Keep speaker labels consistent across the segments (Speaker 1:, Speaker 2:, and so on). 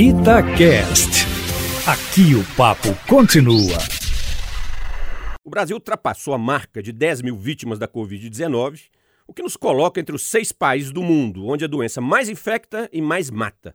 Speaker 1: Itacast. Aqui o papo continua.
Speaker 2: O Brasil ultrapassou a marca de 10 mil vítimas da Covid-19, o que nos coloca entre os seis países do mundo onde a doença mais infecta e mais mata.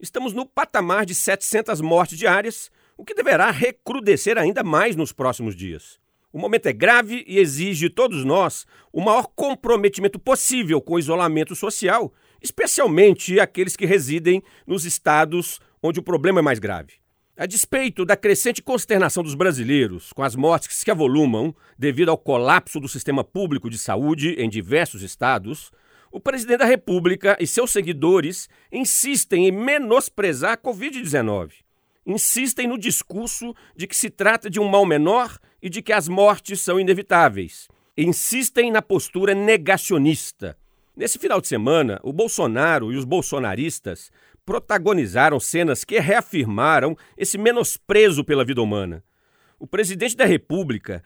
Speaker 2: Estamos no patamar de 700 mortes diárias, o que deverá recrudescer ainda mais nos próximos dias. O momento é grave e exige de todos nós o maior comprometimento possível com o isolamento social, especialmente aqueles que residem nos estados onde o problema é mais grave. A despeito da crescente consternação dos brasileiros com as mortes que se avolumam devido ao colapso do sistema público de saúde em diversos estados, o presidente da República e seus seguidores insistem em menosprezar a Covid-19 insistem no discurso de que se trata de um mal menor e de que as mortes são inevitáveis. Insistem na postura negacionista. Nesse final de semana, o Bolsonaro e os bolsonaristas protagonizaram cenas que reafirmaram esse menosprezo pela vida humana. O presidente da República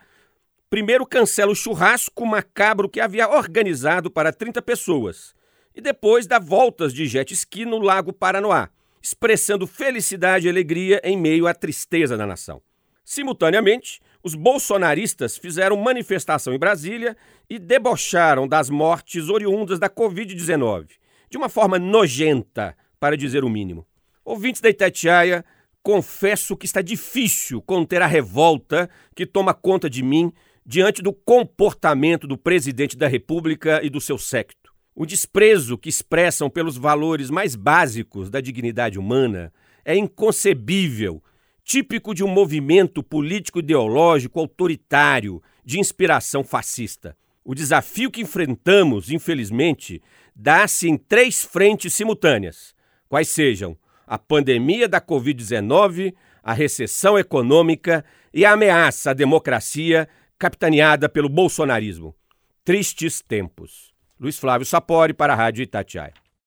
Speaker 2: primeiro cancela o churrasco macabro que havia organizado para 30 pessoas e depois dá voltas de jet ski no Lago Paranoá expressando felicidade e alegria em meio à tristeza da nação. Simultaneamente, os bolsonaristas fizeram manifestação em Brasília e debocharam das mortes oriundas da Covid-19, de uma forma nojenta, para dizer o mínimo. Ouvintes da Itatiaia, confesso que está difícil conter a revolta que toma conta de mim diante do comportamento do presidente da República e do seu séquito. O desprezo que expressam pelos valores mais básicos da dignidade humana é inconcebível, típico de um movimento político-ideológico autoritário de inspiração fascista. O desafio que enfrentamos, infelizmente, dá-se em três frentes simultâneas, quais sejam a pandemia da Covid-19, a recessão econômica e a ameaça à democracia capitaneada pelo bolsonarismo. Tristes tempos. Luiz Flávio Sapori para a Rádio Itatiaia.